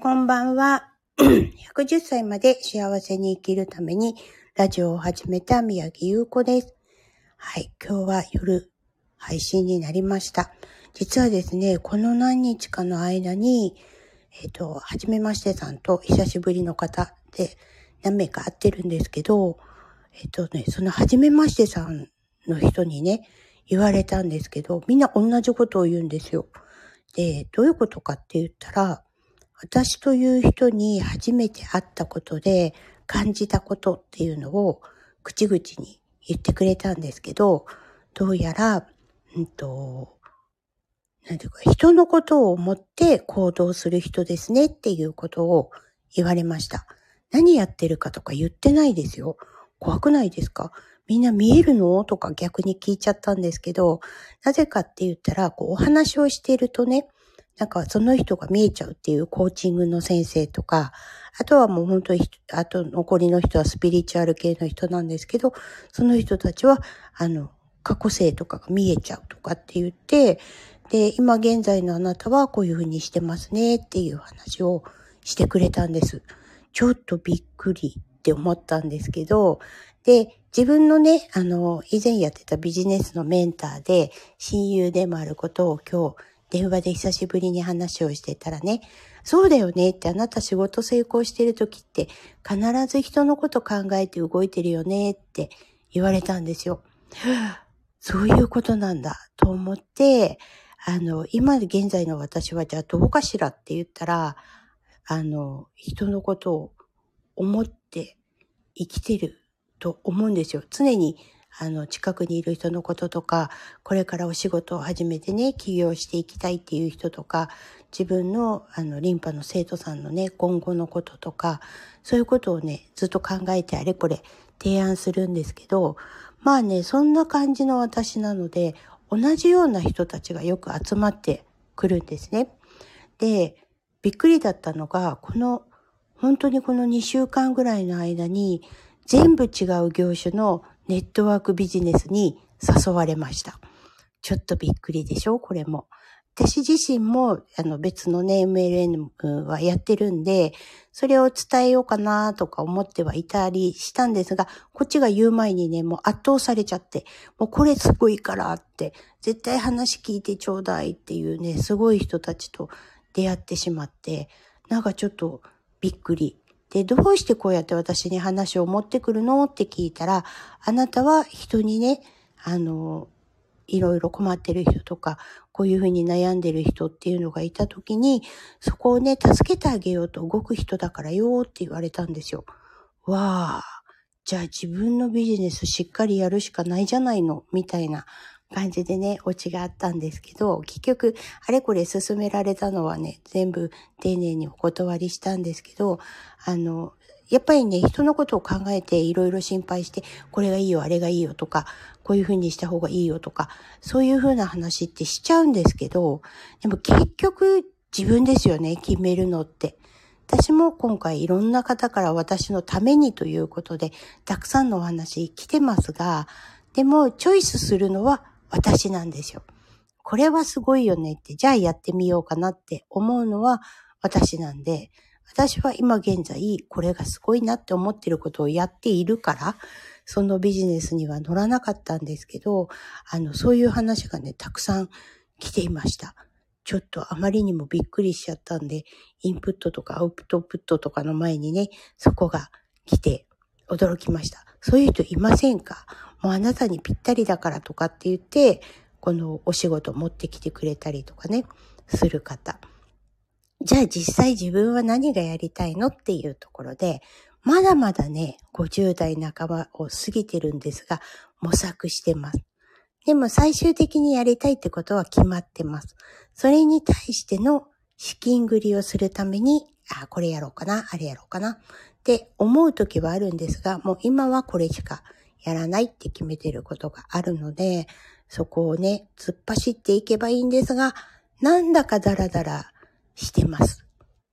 こんばんは。110歳まで幸せに生きるためにラジオを始めた宮城優子です。はい、今日は夜配信になりました。実はですね、この何日かの間に、えっ、ー、と、はじめましてさんと久しぶりの方で何名か会ってるんですけど、えっ、ー、とね、そのはじめましてさんの人にね、言われたんですけど、みんな同じことを言うんですよ。で、どういうことかって言ったら、私という人に初めて会ったことで感じたことっていうのを口々に言ってくれたんですけど、どうやら、うんと、なんていうか、人のことを思って行動する人ですねっていうことを言われました。何やってるかとか言ってないですよ。怖くないですか？みんな見えるの？とか逆に聞いちゃったんですけど、なぜかって言ったら、こうお話をしているとね、なんかその人が見えちゃうっていうコーチングの先生とか、あとはもう本当に、あと残りの人はスピリチュアル系の人なんですけど、その人たちは、あの、過去性とかが見えちゃうとかって言って、で、今現在のあなたはこういうふうにしてますねっていう話をしてくれたんです。ちょっとびっくりって思ったんですけど、で、自分のね、あの、以前やってたビジネスのメンターで親友でもあることを今日電話で久しぶりに話をしてたらね、そうだよねってあなた仕事成功してる時って必ず人のこと考えて動いてるよねって言われたんですよ。そういうことなんだと思って、あの、今現在の私はじゃあどうかしら？って言ったら、あの、人のことを思って生きてると思うんですよ。常にあの、近くにいる人のこととか、これからお仕事を始めてね、起業していきたいっていう人とか、自分の、あの、リンパの生徒さんのね、今後のこととか、そういうことをね、ずっと考えてあれこれ提案するんですけど、まあね、そんな感じの私なので、同じような人たちがよく集まってくるんですね。で、びっくりだったのが、この、本当にこの2週間ぐらいの間に、全部違う業種のネットワークビジネスに誘われました。ちょっとびっくりでしょ？これも。私自身もあの別のね、MLN はやってるんで、それを伝えようかなとか思ってはいたりしたんですが、こっちが言う前にね、もう圧倒されちゃって、もうこれすごいからって、絶対話聞いてちょうだいっていうね、すごい人たちと出会ってしまって、なんかちょっとびっくりで、どうしてこうやって私に話を持ってくるの？って聞いたら、あなたは人にね、あの、いろいろ困ってる人とか、こういうふうに悩んでる人っていうのがいたときに、そこをね、助けてあげようと動く人だからよって言われたんですよ。わあ、じゃあ自分のビジネスしっかりやるしかないじゃないの、みたいな感じでね、オチがあったんですけど、結局、あれこれ進められたのはね、全部丁寧にお断りしたんですけど、あの、やっぱりね、人のことを考えていろいろ心配して、これがいいよ、あれがいいよとか、こういうふうにした方がいいよとか、そういうふうな話ってしちゃうんですけど、でも結局自分ですよね、決めるのって。私も今回いろんな方から私のためにということで、たくさんのお話来てますが、でもチョイスするのは私なんですよ。これはすごいよねって、じゃあやってみようかなって思うのは私なんで、私は今現在これがすごいなって思ってることをやっているから、そのビジネスには乗らなかったんですけど、あの、そういう話がね、たくさん来ていました。ちょっとあまりにもびっくりしちゃったんで、インプットとかアウトプットとかの前にね、そこが来て驚きました。そういう人いませんか？もうあなたにぴったりだからとかって言って、このお仕事持ってきてくれたりとかね、する方。じゃあ実際自分は何がやりたいのっていうところで、まだまだね、50代半ばを過ぎてるんですが、模索してます。でも最終的にやりたいってことは決まってます。それに対しての資金繰りをするために、あ、これやろうかな、あれやろうかなって思う時はあるんですが、もう今はこれしかやらないって決めてることがあるので、そこをね、突っ走っていけばいいんですが、なんだかダラダラしてます。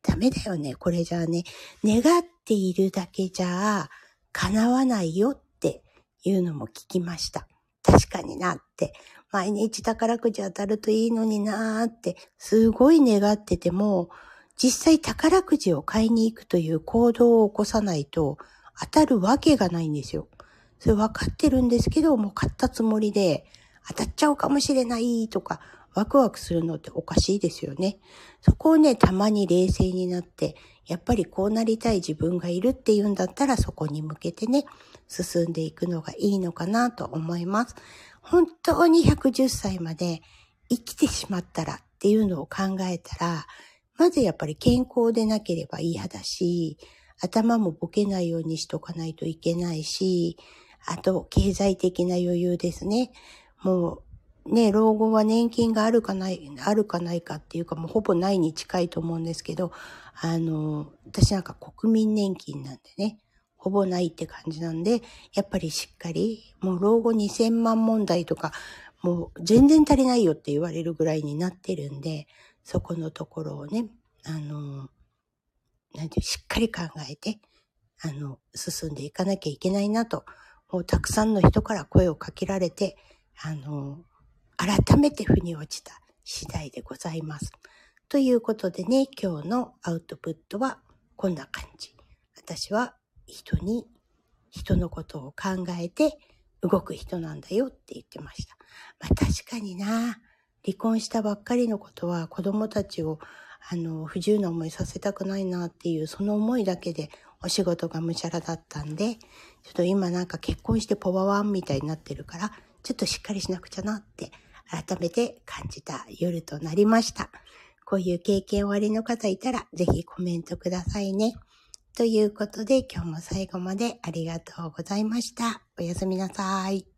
ダメだよね。これじゃあね、願っているだけじゃ叶わないよっていうのも聞きました。確かになって。毎日宝くじ当たるといいのになーって、すごい願ってても、実際宝くじを買いに行くという行動を起こさないと当たるわけがないんですよ。それ分かってるんですけど、もう買ったつもりで当たっちゃうかもしれないとか、ワクワクするのっておかしいですよね。そこをね、たまに冷静になって、やっぱりこうなりたい自分がいるっていうんだったらそこに向けてね、進んでいくのがいいのかなと思います。本当に110歳まで生きてしまったらっていうのを考えたら、まずやっぱり健康でなければ嫌だし、頭もボケないようにしとかないといけないし、あと経済的な余裕ですね。もうね、老後は年金があるかない、あるかないかっていうかもうほぼないに近いと思うんですけど、あの、私なんか国民年金なんでね、ほぼないって感じなんで、やっぱりしっかり、もう老後2000万問題とか、もう全然足りないよって言われるぐらいになってるんで、そこのところをね、あの、なんてしっかり考えて、あの、進んでいかなきゃいけないなと、たくさんの人から声をかけられて、あの、改めて腑に落ちた次第でございます。ということでね、今日のアウトプットはこんな感じ。私は人に、人のことを考えて動く人なんだよって言ってました。まあ確かにな、離婚したばっかりのことは子供たちをあの、不自由な思いさせたくないなっていう、その思いだけでお仕事がむしゃらだったんで、ちょっと今なんか結婚してパワワンみたいになってるから、ちょっとしっかりしなくちゃなって改めて感じた夜となりました。こういう経験おありの方いたら、ぜひコメントくださいね。ということで、今日も最後までありがとうございました。おやすみなさい。